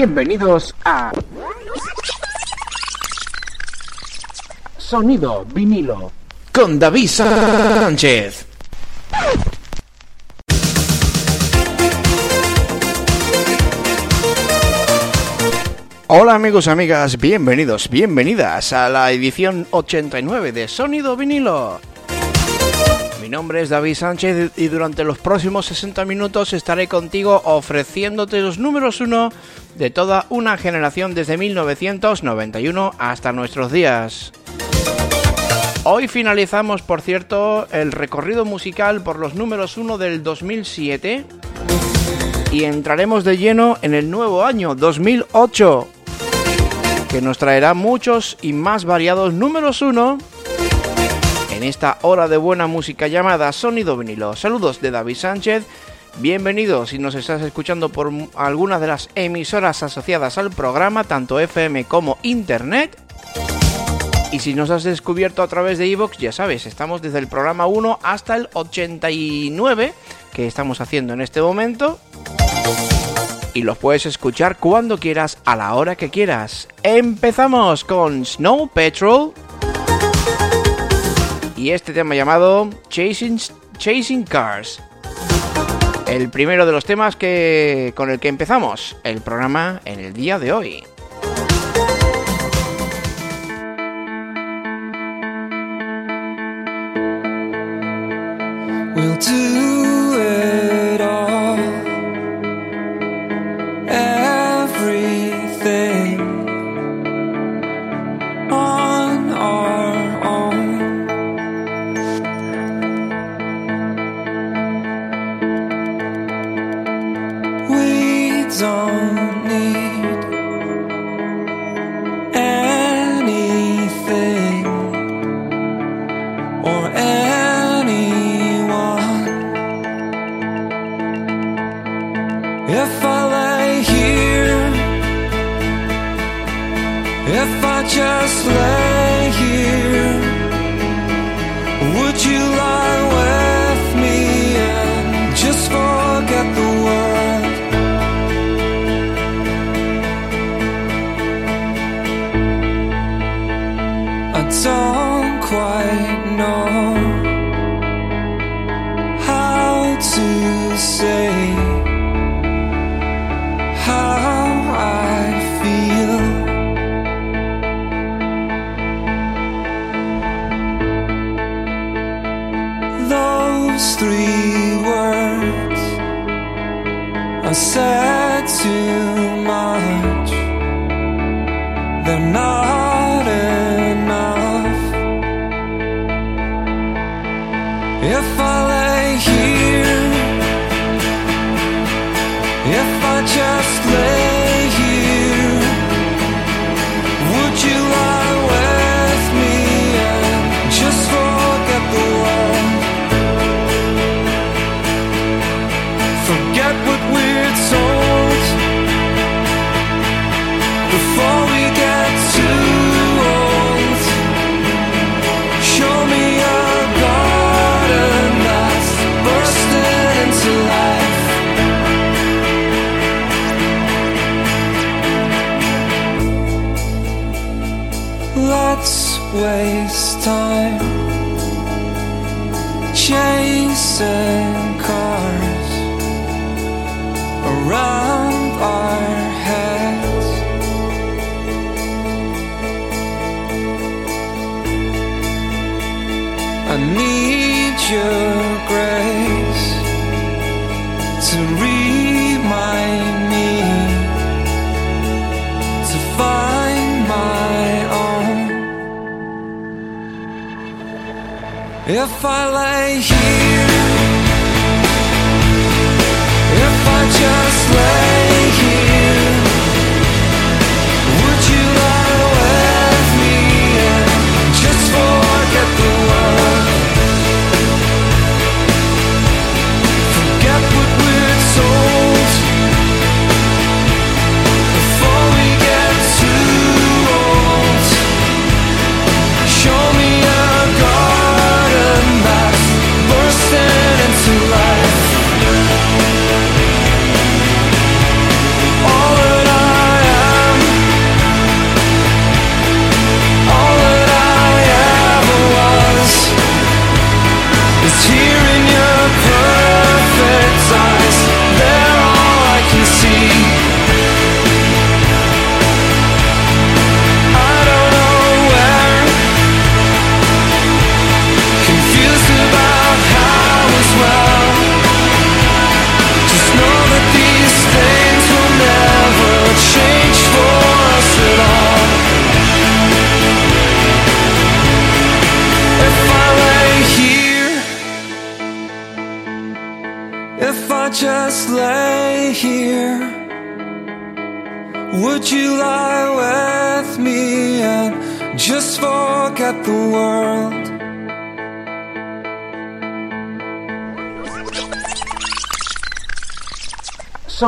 Bienvenidos a Sonido vinilo con David Sánchez. Hola amigos amigas, bienvenidos, bienvenidas a la edición 89 de Sonido vinilo. Mi nombre es David Sánchez y durante los próximos 60 minutos estaré contigo ofreciéndote los números uno de toda una generación desde 1991 hasta nuestros días. Hoy finalizamos, por cierto, el recorrido musical por los números uno del 2007 y entraremos de lleno en el nuevo año 2008 que nos traerá muchos y más variados números uno en esta hora de buena música llamada Sonido Vinilo. Saludos de David Sánchez. Bienvenido si nos estás escuchando por alguna de las emisoras asociadas al programa, tanto FM como Internet. Y si nos has descubierto a través de iVoox, ya sabes, estamos desde el programa 1 hasta el 89 que estamos haciendo en este momento. Y los puedes escuchar cuando quieras, a la hora que quieras. Empezamos con Snow Patrol y este tema llamado Chasing, Chasing Cars. El primero de los temas que, con el que empezamos el programa en el día de hoy.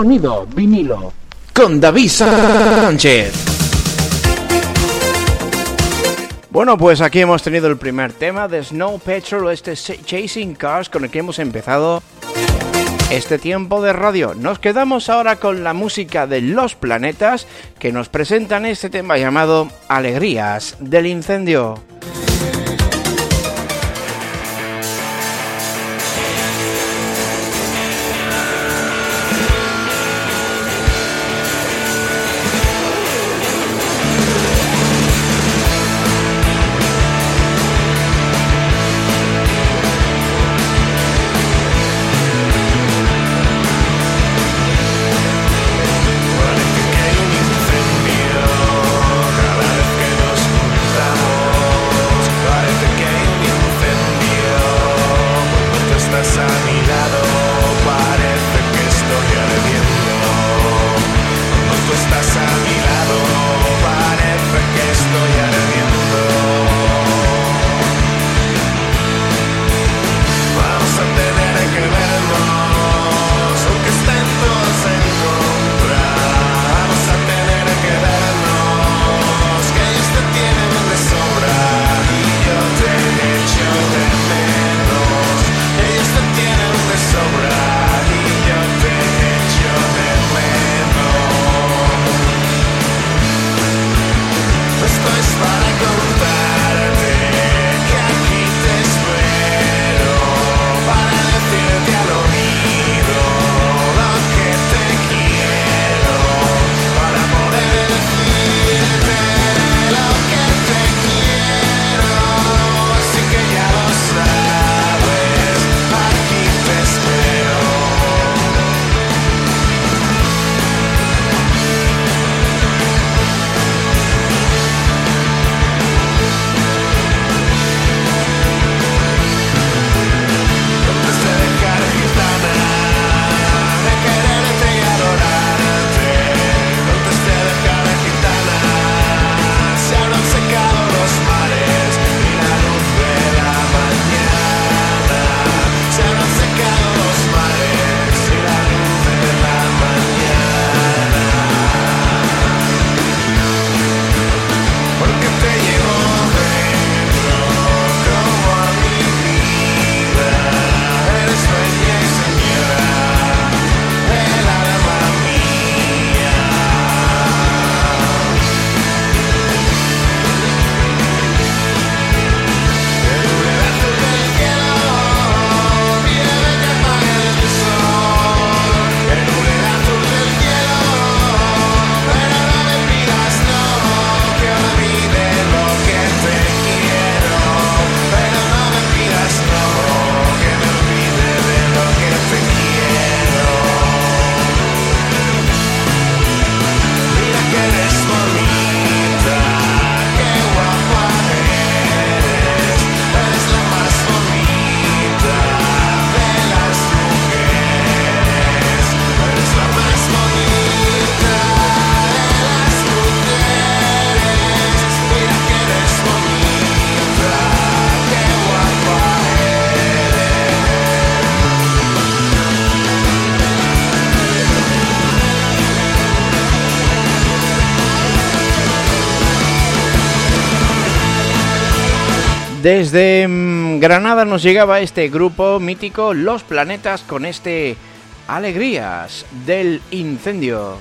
Sonido vinilo. Con David Sánchez. Bueno, pues aquí hemos tenido el primer tema de Snow Patrol, este Chasing Cars con el que hemos empezado este tiempo de radio. Nos quedamos ahora con la música de Los Planetas que nos presentan este tema llamado Alegrías del Incendio. Desde mm, Granada nos llegaba este grupo mítico Los Planetas con este Alegrías del Incendio.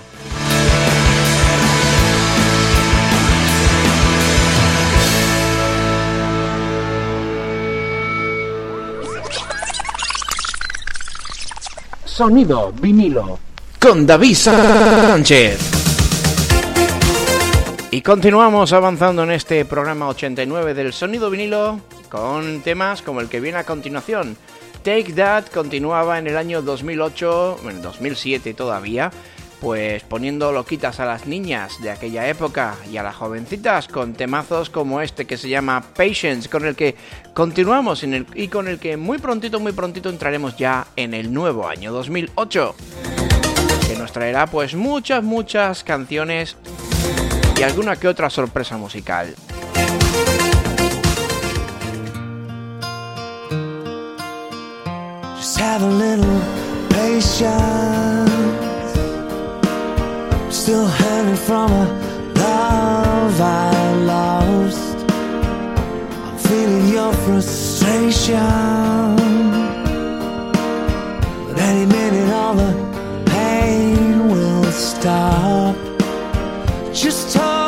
Sonido vinilo. Con David Sánchez. Y continuamos avanzando en este programa 89 del sonido vinilo con temas como el que viene a continuación. Take That continuaba en el año 2008, en 2007 todavía, pues poniendo loquitas a las niñas de aquella época y a las jovencitas con temazos como este que se llama Patience, con el que continuamos y con el que muy prontito, muy prontito entraremos ya en el nuevo año 2008, que nos traerá pues muchas, muchas canciones y alguna que otra sorpresa musical. Just have a little patience. Still hanging from a love I lost. I'm feeling your frustration. But any minute, all the pain will stop. Just hold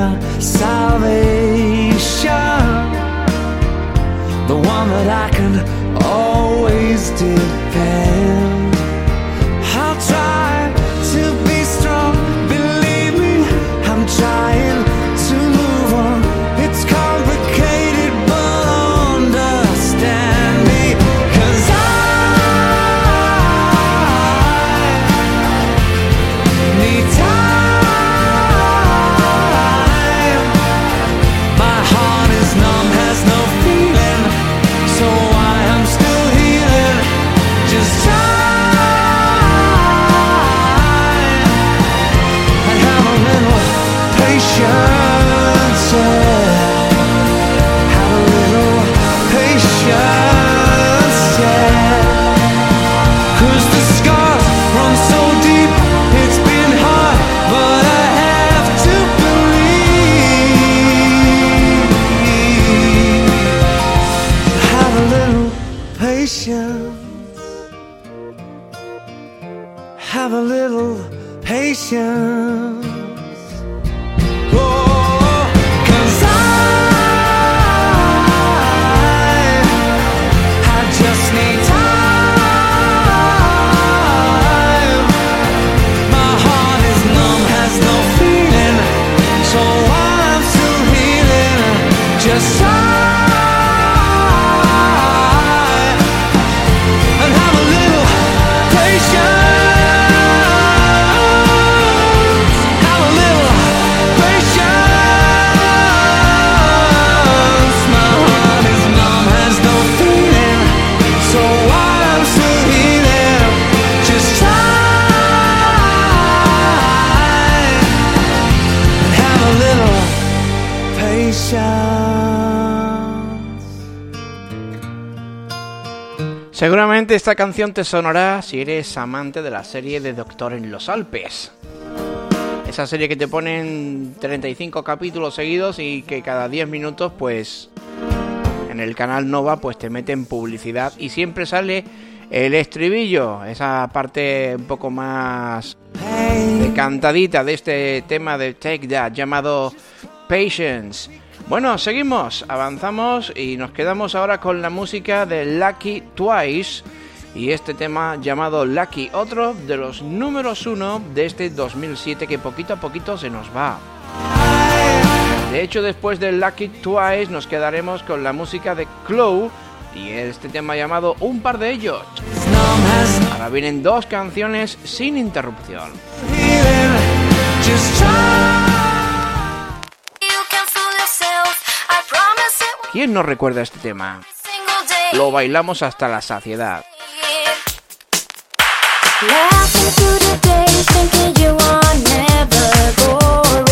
마 esta canción te sonará si eres amante de la serie de Doctor en los Alpes. Esa serie que te ponen 35 capítulos seguidos y que cada 10 minutos pues en el canal Nova pues te meten publicidad y siempre sale el estribillo, esa parte un poco más cantadita de este tema de Take That llamado Patience. Bueno, seguimos, avanzamos y nos quedamos ahora con la música de Lucky Twice y este tema llamado Lucky, otro de los números uno de este 2007 que poquito a poquito se nos va. De hecho, después de Lucky Twice nos quedaremos con la música de Chloe y este tema llamado Un par de ellos. Ahora vienen dos canciones sin interrupción. ¿Quién no recuerda este tema? Lo bailamos hasta la saciedad. Laughing through the day, thinking you are never boring.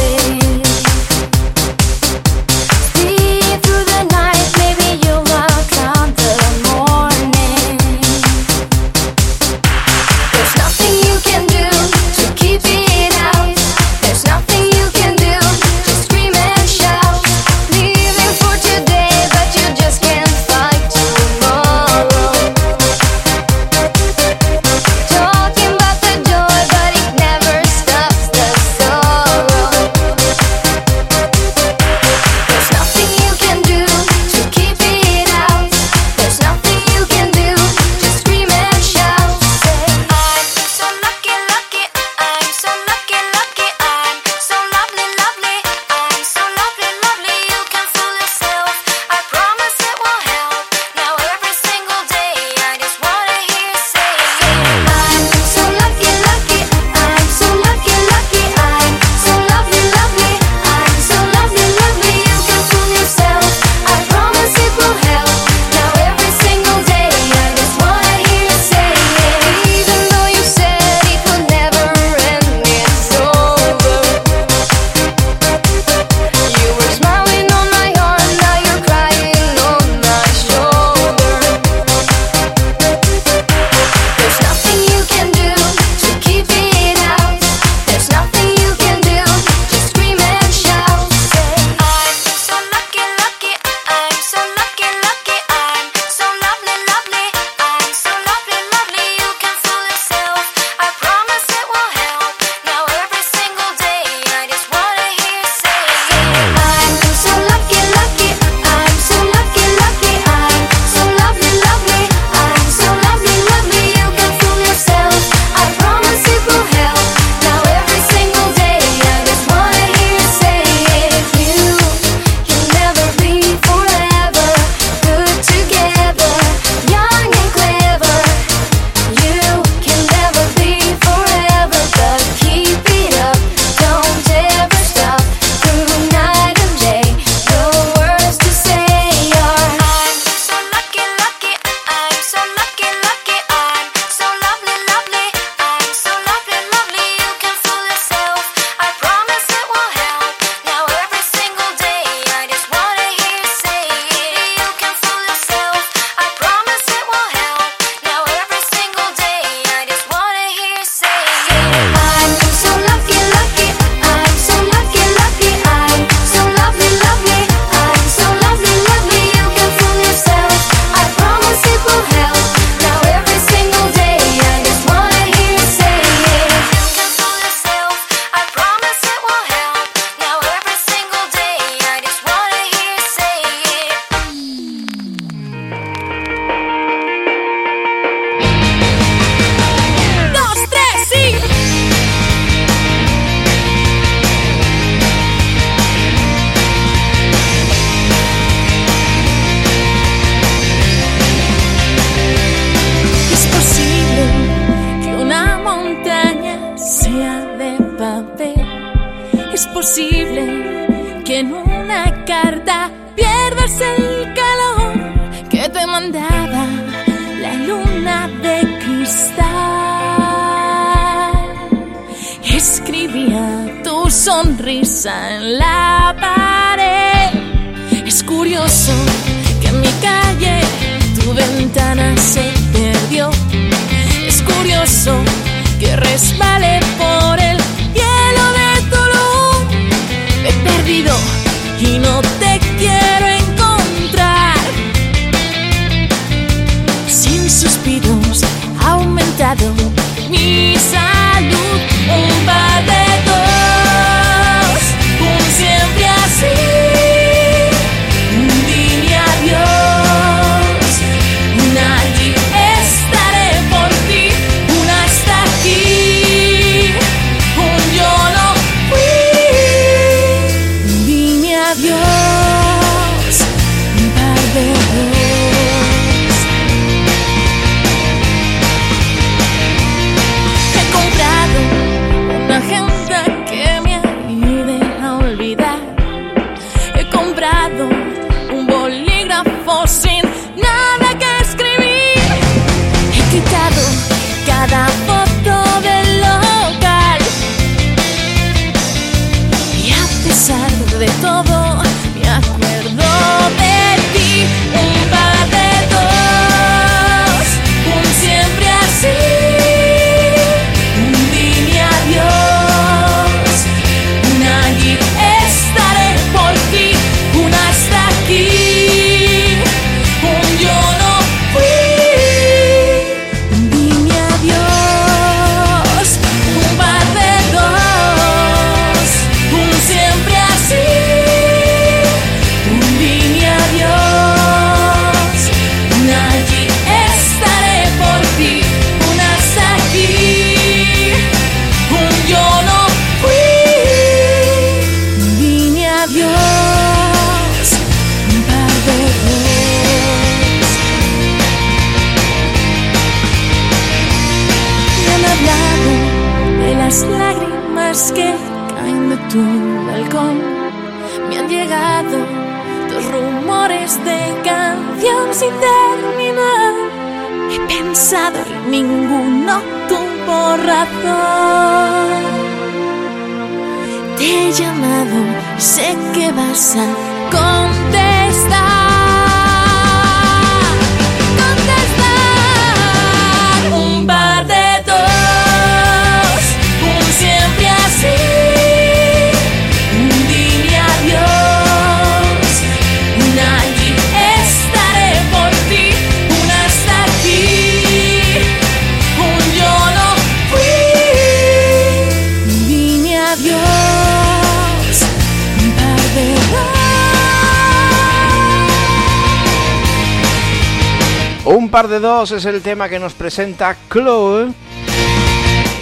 Un par de dos es el tema que nos presenta Chloe.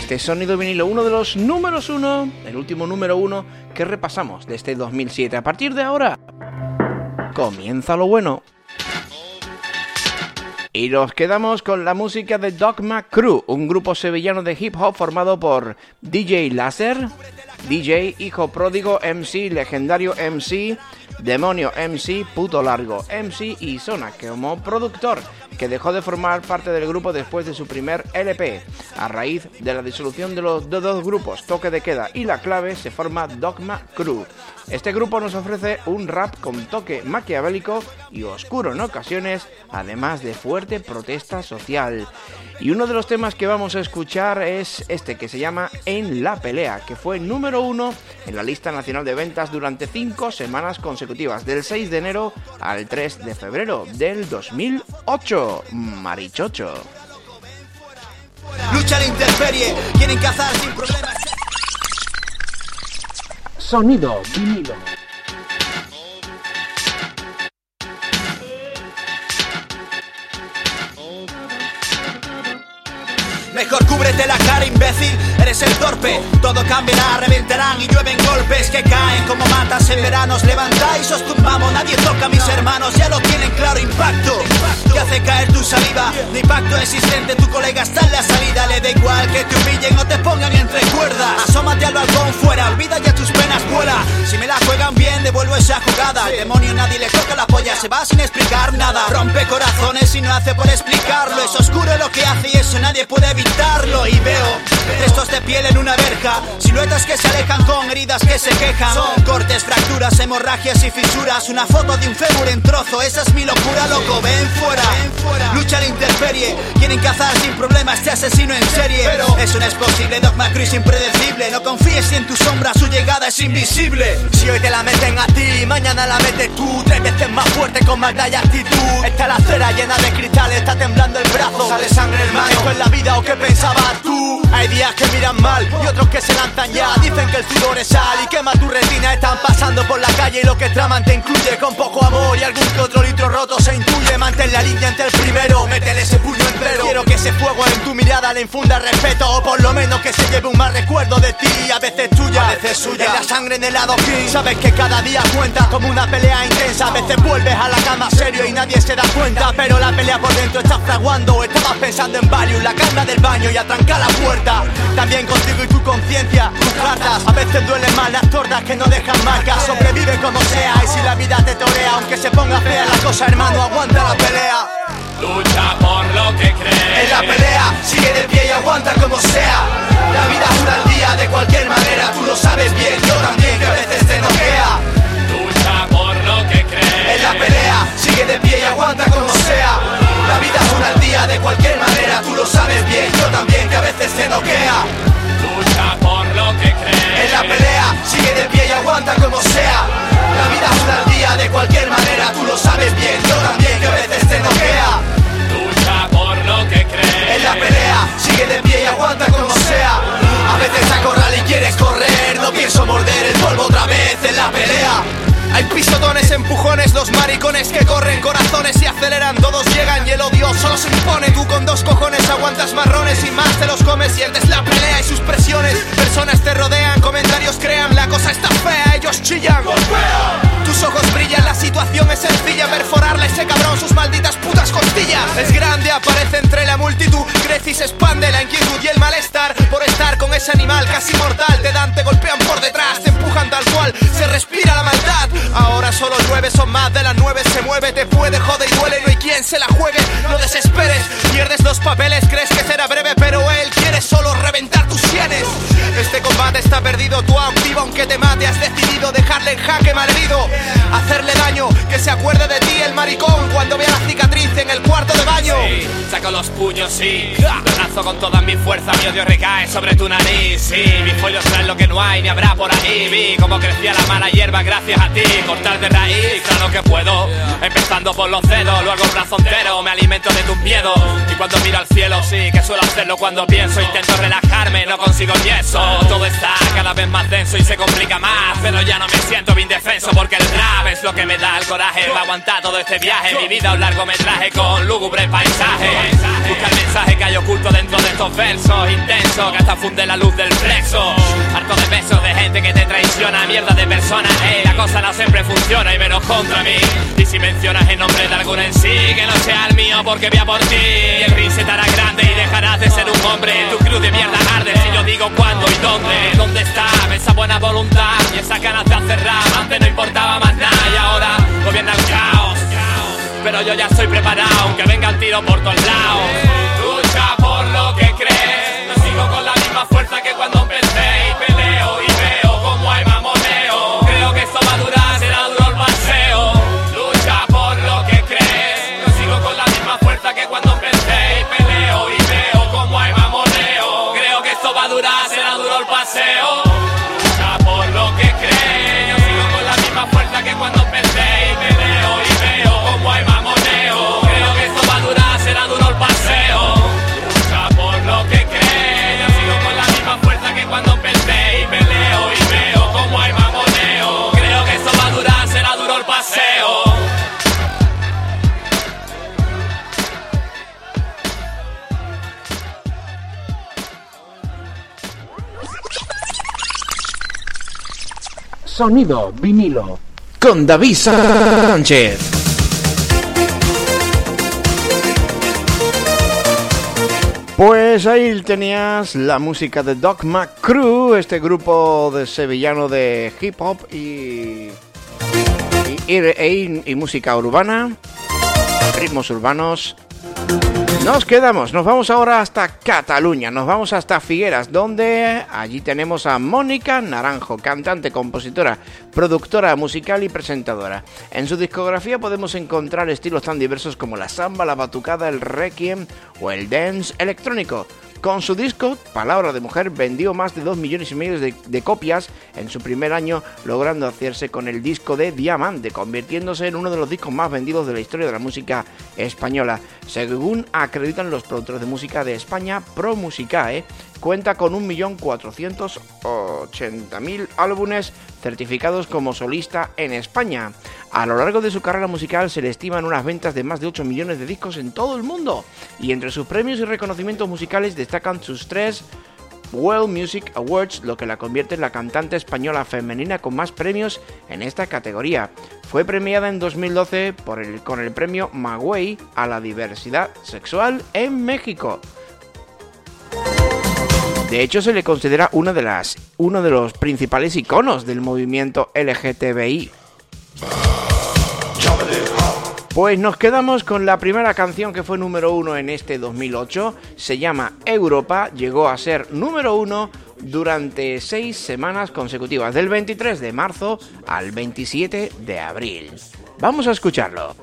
Este sonido vinilo, uno de los números uno, el último número uno que repasamos de este 2007. A partir de ahora, comienza lo bueno. Y nos quedamos con la música de Dogma Crew, un grupo sevillano de hip hop formado por DJ Láser, DJ Hijo Pródigo MC, Legendario MC, Demonio MC, Puto Largo MC y Zona como productor, que dejó de formar parte del grupo después de su primer LP. A raíz de la disolución de los dos grupos, Toque de Queda y La Clave, se forma Dogma Crew. Este grupo nos ofrece un rap con toque maquiavélico y oscuro en ocasiones, además de fuerte protesta social. Y uno de los temas que vamos a escuchar es este que se llama En la pelea, que fue número uno en la lista nacional de ventas durante cinco semanas consecutivas, del 6 de enero al 3 de febrero del 2008. Marichocho. Lucha la intemperie, quieren cazar sin problemas. Sonido vinilo. Mejor cúbrete la cara, imbécil, eres el torpe. Todo cambiará, reventarán y llueven golpes que caen como matas en veranos. Levantáis, os tumbamos, nadie toca a mis hermanos, ya lo tienen claro. Impacto que hace caer tu saliva. De impacto existente, tu colega está en la salida. Le da igual que te humillen o te pongan entre cuerdas. Asómate al balcón fuera, olvida ya tus penas, vuela. Si me la juegan bien, devuelvo esa jugada. El demonio nadie le toca la polla, se va sin explicar nada. Rompe corazones y no hace por explicarlo. Es oscuro lo que hace y eso nadie puede evitarlo. Y veo restos de piel en una verja, siluetas que se alejan con heridas que se quejan. Son cortes, fracturas, hemorragias y fisuras. Una foto de un fémur en trozo, esa es mi locura, loco. Ven fuera, lucha la intemperie. Quieren cazar sin problema este asesino en serie. Pero eso no es posible, Dogma Chris impredecible. No confíes en tu sombra su llegada es invisible. Si hoy te la meten a ti, mañana la metes tú Tres veces más fuerte con maldad y actitud Está la acera llena de cristales, está temblando el brazo Sale sangre hermano, ¿esto es la vida o qué pensabas tú? Hay días que miran mal y otros que se lanzan ya. Dicen que el sudor es sal y quema tu retina. Están pasando por la calle y lo que traman te incluye Con poco amor y algún que otro litro roto se intuye. Mantén la línea entre el primero, métele ese puño entero. Quiero que ese fuego en tu mirada le infunda respeto O por lo menos que se lleve un mal recuerdo de ti. A veces tuya, a veces suya. En la sangre en el lado king Sabes que cada día cuenta como una pelea intensa. A veces vuelves a la cama serio y nadie se da cuenta. Pero la pelea por dentro está fraguando. Estabas pensando en Valium, la calma del baño y atrancar la puerta. También contigo y tu conciencia, tus cartas A veces duelen más las tortas que no dejan marcas Sobrevive como sea y si la vida te torea Aunque se ponga fea la cosa hermano, aguanta la pelea Lucha por lo que crees. en la pelea, sigue de pie y aguanta como sea. La vida dura al día de cualquier manera, tú lo sabes bien, yo también que a veces te noquea. Lucha por lo que crees. En la pelea, sigue de pie y aguanta como sea. La vida dura al día de cualquier manera, tú lo sabes bien, yo también que morder el polvo otra vez en la pelea. Hay pisotones, empujones, los maricones que corren corazones y aceleran, todos llegan y el odio solo se impone. Tú con dos cojones aguantas marrones y más te los comes, sientes la pelea y sus presiones. Personas te rodean, comentarios crean, la cosa está fea, ellos chillan. Es sencilla, perforarle ese cabrón sus malditas putas costillas. Es grande, aparece entre la multitud, crece y se expande la inquietud y el malestar por estar con ese animal casi mortal. Te dan, te golpean por detrás, te empujan tal cual, se respira la maldad. Ahora solo nueve son más de las nueve, se mueve, te puede, jode y duele, no hay quien se la juegue. No desesperes, pierdes los papeles, crees que será breve, pero él quiere solo reventar tus sienes. Este combate está perdido, tú activo aunque te mate, has decidido dejarle en jaque malherido. Hacerle daño, que se acuerde de ti el maricón cuando vea la cicatriz en el cuarto de baño. Sí, saco los puños, sí. Lanzo con toda mi fuerza, mi odio recae sobre tu nariz. Sí, mis pollos traen lo que no hay ni habrá por ahí. Vi cómo crecía la mala hierba gracias a ti. Cortar de raíz, claro que puedo. Empezando por los dedos, luego el brazo entero. Me alimento de tus miedos. Y cuando miro al cielo, sí, que suelo hacerlo cuando pienso. Intento relajarme, no consigo ni. Todo está cada vez más denso y se complica más. Pero ya no me siento bien defenso porque el rap es lo que me da el coraje. Va aguantar todo este viaje. Mi vida un largometraje con lúgubre paisaje. Busca el mensaje que hay oculto dentro de estos versos intensos que hasta funde la luz del flexo. Harto de besos de gente que te traiciona, mierda de personas. Ey, la cosa no siempre funciona y menos contra mí. Y si mencionas el nombre de alguno en sí, que no sea el mío porque voy a por ti. El ring se te hará grande y dejarás de ser un hombre. Tu cruz de mierda arde si yo digo cuándo y dónde. ¿Dónde está esa buena voluntad y esa ganas de hacer rap? Antes no importaba más nada y ahora gobierna el caos. Pero yo ya estoy preparado, aunque venga el tiro por todos lados. Lucha por lo que crees. No sigo con la misma fuerza que cuando empecé y peleo Sonido vinilo. Con David Sánchez. Pues ahí tenías la música de Dogma Crew, este grupo de sevillano de hip hop y, y, y- y música urbana, ritmos urbanos. Nos quedamos, nos vamos ahora hasta Cataluña, nos vamos hasta Figueras, donde allí tenemos a Mónica Naranjo, cantante, compositora, productora musical y presentadora. En su discografía podemos encontrar estilos tan diversos como la samba, la batucada, el requiem o el dance electrónico. Con su disco, Palabra de Mujer, vendió más de 2 millones y medio de, de copias en su primer año, logrando hacerse con el disco de Diamante, convirtiéndose en uno de los discos más vendidos de la historia de la música española. Según acreditan los productores de música de España, Pro Musicae, cuenta con 1.480.000 álbumes certificados como solista en España. A lo largo de su carrera musical se le estiman unas ventas de más de 8 millones de discos en todo el mundo. Y entre sus premios y reconocimientos musicales destacan sus tres World Music Awards, lo que la convierte en la cantante española femenina con más premios en esta categoría. Fue premiada en 2012 por el, con el premio Magüey a la diversidad sexual en México. De hecho, se le considera una de las, uno de los principales iconos del movimiento LGTBI. Pues nos quedamos con la primera canción que fue número uno en este 2008. Se llama Europa. Llegó a ser número uno durante seis semanas consecutivas, del 23 de marzo al 27 de abril. Vamos a escucharlo.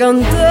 Cuando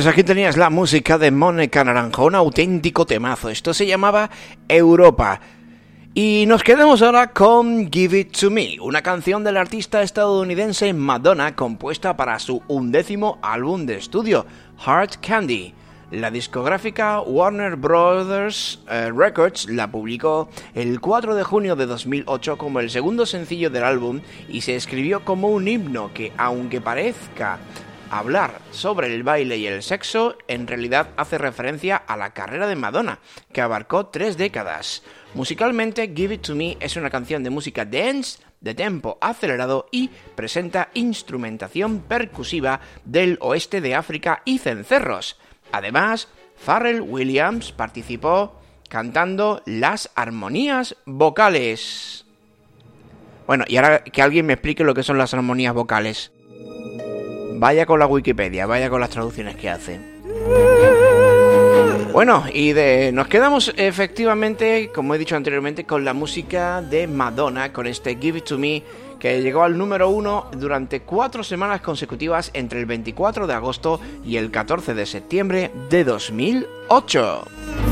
Pues aquí tenías la música de Mónica Naranjo, un auténtico temazo. Esto se llamaba Europa. Y nos quedamos ahora con Give It To Me, una canción del artista estadounidense Madonna compuesta para su undécimo álbum de estudio, Heart Candy. La discográfica Warner Brothers eh, Records la publicó el 4 de junio de 2008 como el segundo sencillo del álbum y se escribió como un himno que, aunque parezca hablar sobre el baile y el sexo, en realidad hace referencia a la carrera de Madonna, que abarcó tres décadas. Musicalmente, Give It To Me es una canción de música dance, de tempo acelerado y presenta instrumentación percusiva del oeste de África y cencerros. Además, Pharrell Williams participó cantando las armonías vocales. Bueno, y ahora que alguien me explique lo que son las armonías vocales. Vaya con la Wikipedia, vaya con las traducciones que hace. Bueno, y de, nos quedamos efectivamente, como he dicho anteriormente, con la música de Madonna, con este Give It To Me, que llegó al número uno durante cuatro semanas consecutivas entre el 24 de agosto y el 14 de septiembre de 2008.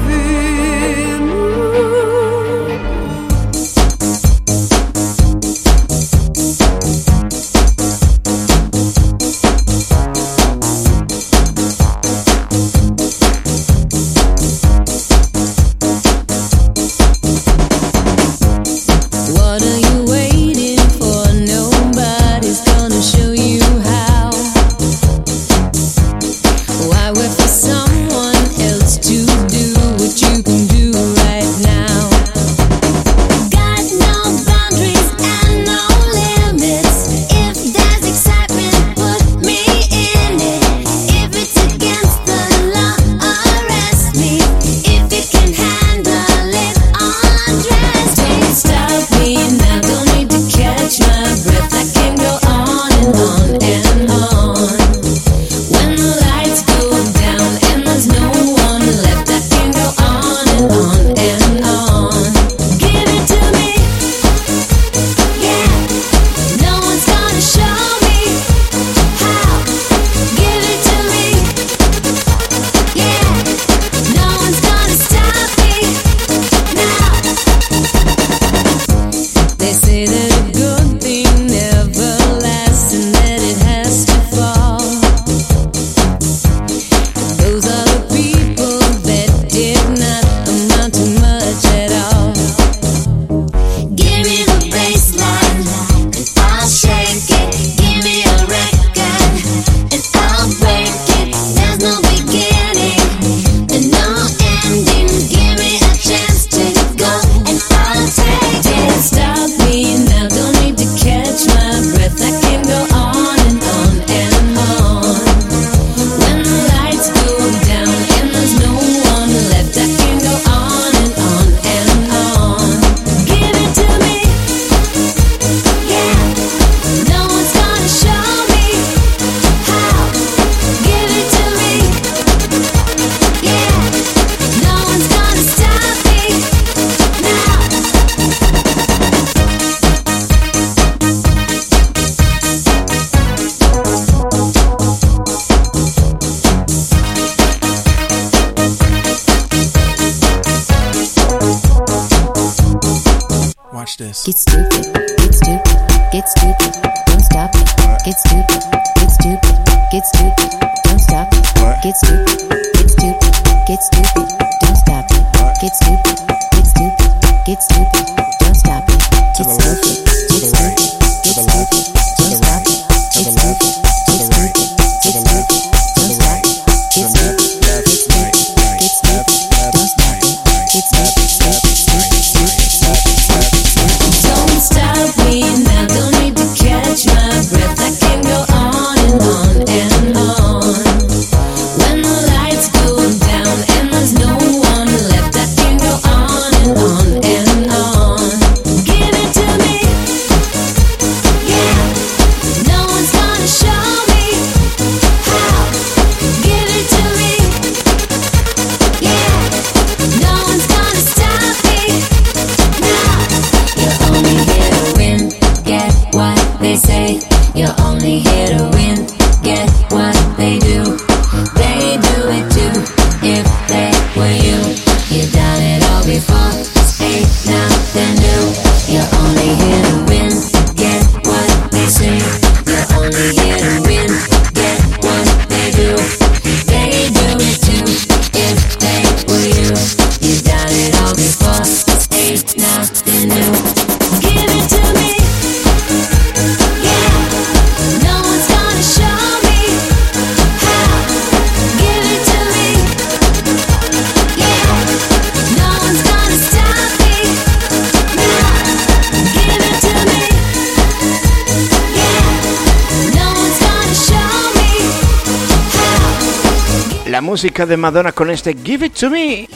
música de Madonna con este Give It To Me.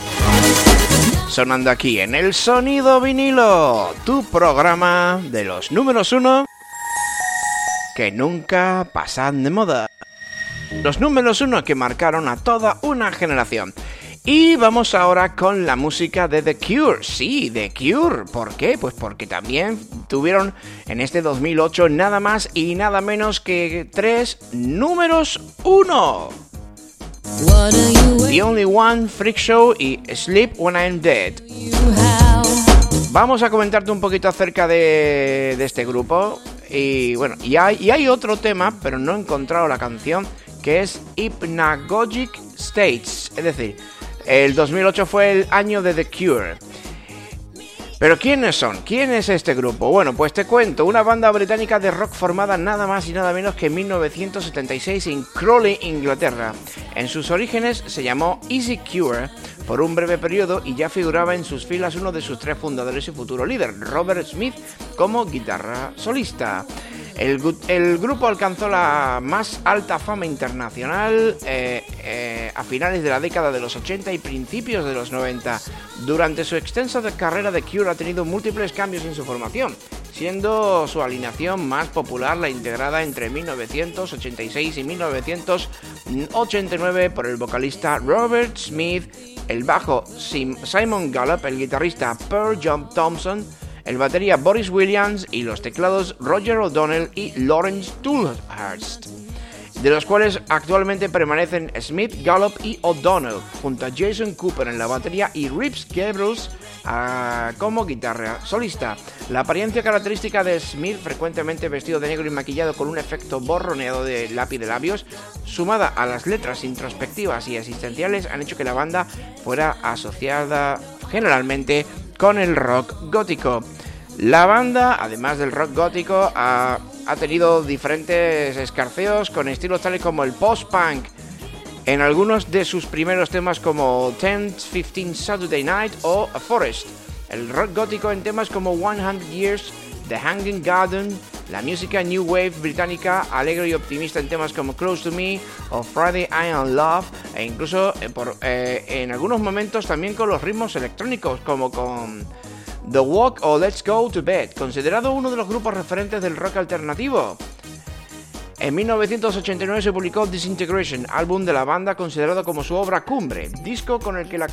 Sonando aquí en el sonido vinilo, tu programa de los números uno que nunca pasan de moda. Los números uno que marcaron a toda una generación. Y vamos ahora con la música de The Cure. Sí, The Cure. ¿Por qué? Pues porque también tuvieron en este 2008 nada más y nada menos que tres números uno. The Only One, Freak Show y Sleep When I'm Dead. Vamos a comentarte un poquito acerca de, de este grupo. Y bueno, y hay, y hay otro tema, pero no he encontrado la canción, que es Hypnagogic States. Es decir, el 2008 fue el año de The Cure. Pero ¿quiénes son? ¿Quién es este grupo? Bueno, pues te cuento, una banda británica de rock formada nada más y nada menos que en 1976 en Crawley, Inglaterra. En sus orígenes se llamó Easy Cure por un breve periodo y ya figuraba en sus filas uno de sus tres fundadores y futuro líder, Robert Smith, como guitarra solista. El, grupo alcanzó la más alta fama internacional eh, eh, a finales de la década de los 80 y principios de los 90. Durante su extensa de- carrera, The Cure ha tenido múltiples cambios en su formación, siendo su alineación más popular la integrada entre 1986 y 1989 por el vocalista Robert Smith, el bajo Sim- Simon Gallup, el guitarrista Pearl John Thompson, el batería Boris Williams y los teclados Roger O'Donnell y Lawrence Toolhurst, de los cuales actualmente permanecen Smith, Gallup y O'Donnell, junto a Jason Cooper en la batería y Rips Gabriels ah, como guitarra solista. La apariencia característica de Smith, frecuentemente vestido de negro y maquillado con un efecto borroneado de lápiz de labios, sumada a las letras introspectivas y existenciales, han hecho que la banda fuera asociada generalmente con el rock gótico. La banda, además del rock gótico, ha, tenido diferentes escarceos con estilos tales como el post-punk, en algunos de sus primeros temas como 10-15 Saturday Night o A Forest. El rock gótico en temas como 100 Years, The Hanging Garden, la música New Wave británica alegre y optimista en temas como Close to Me o Friday I Am Love e incluso eh, eh, en algunos momentos también con los ritmos electrónicos como con The Walk o Let's Go to Bed, considerado uno de los grupos referentes del rock alternativo. En 1989 se publicó Disintegration, álbum de la banda considerado como su obra cumbre, disco con el que la,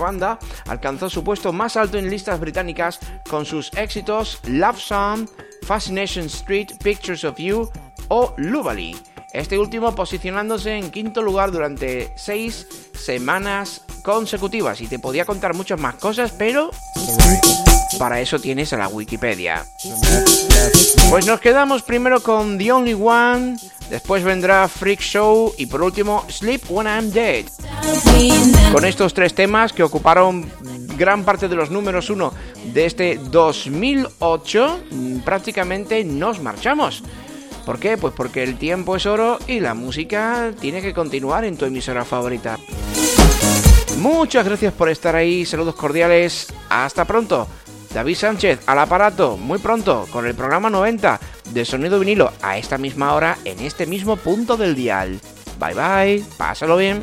banda alcanzó su puesto más alto en listas británicas con sus éxitos Love Song, Fascination Street, Pictures of You o Lubali. Este último posicionándose en quinto lugar durante seis semanas consecutivas. Y te podía contar muchas más cosas, pero para eso tienes a la Wikipedia. Pues nos quedamos primero con The Only One, después vendrá Freak Show y por último Sleep When I'm Dead. Con estos tres temas que ocuparon gran parte de los números uno de este 2008, mm, prácticamente nos marchamos. ¿Por qué? Pues porque el tiempo es oro y la música tiene que continuar en tu emisora favorita. Muchas gracias por estar ahí, saludos cordiales, hasta pronto. David Sánchez al aparato, muy pronto, con el programa 90 de Sonido Vinilo, a esta misma hora, en este mismo punto del dial. Bye bye, pásalo bien.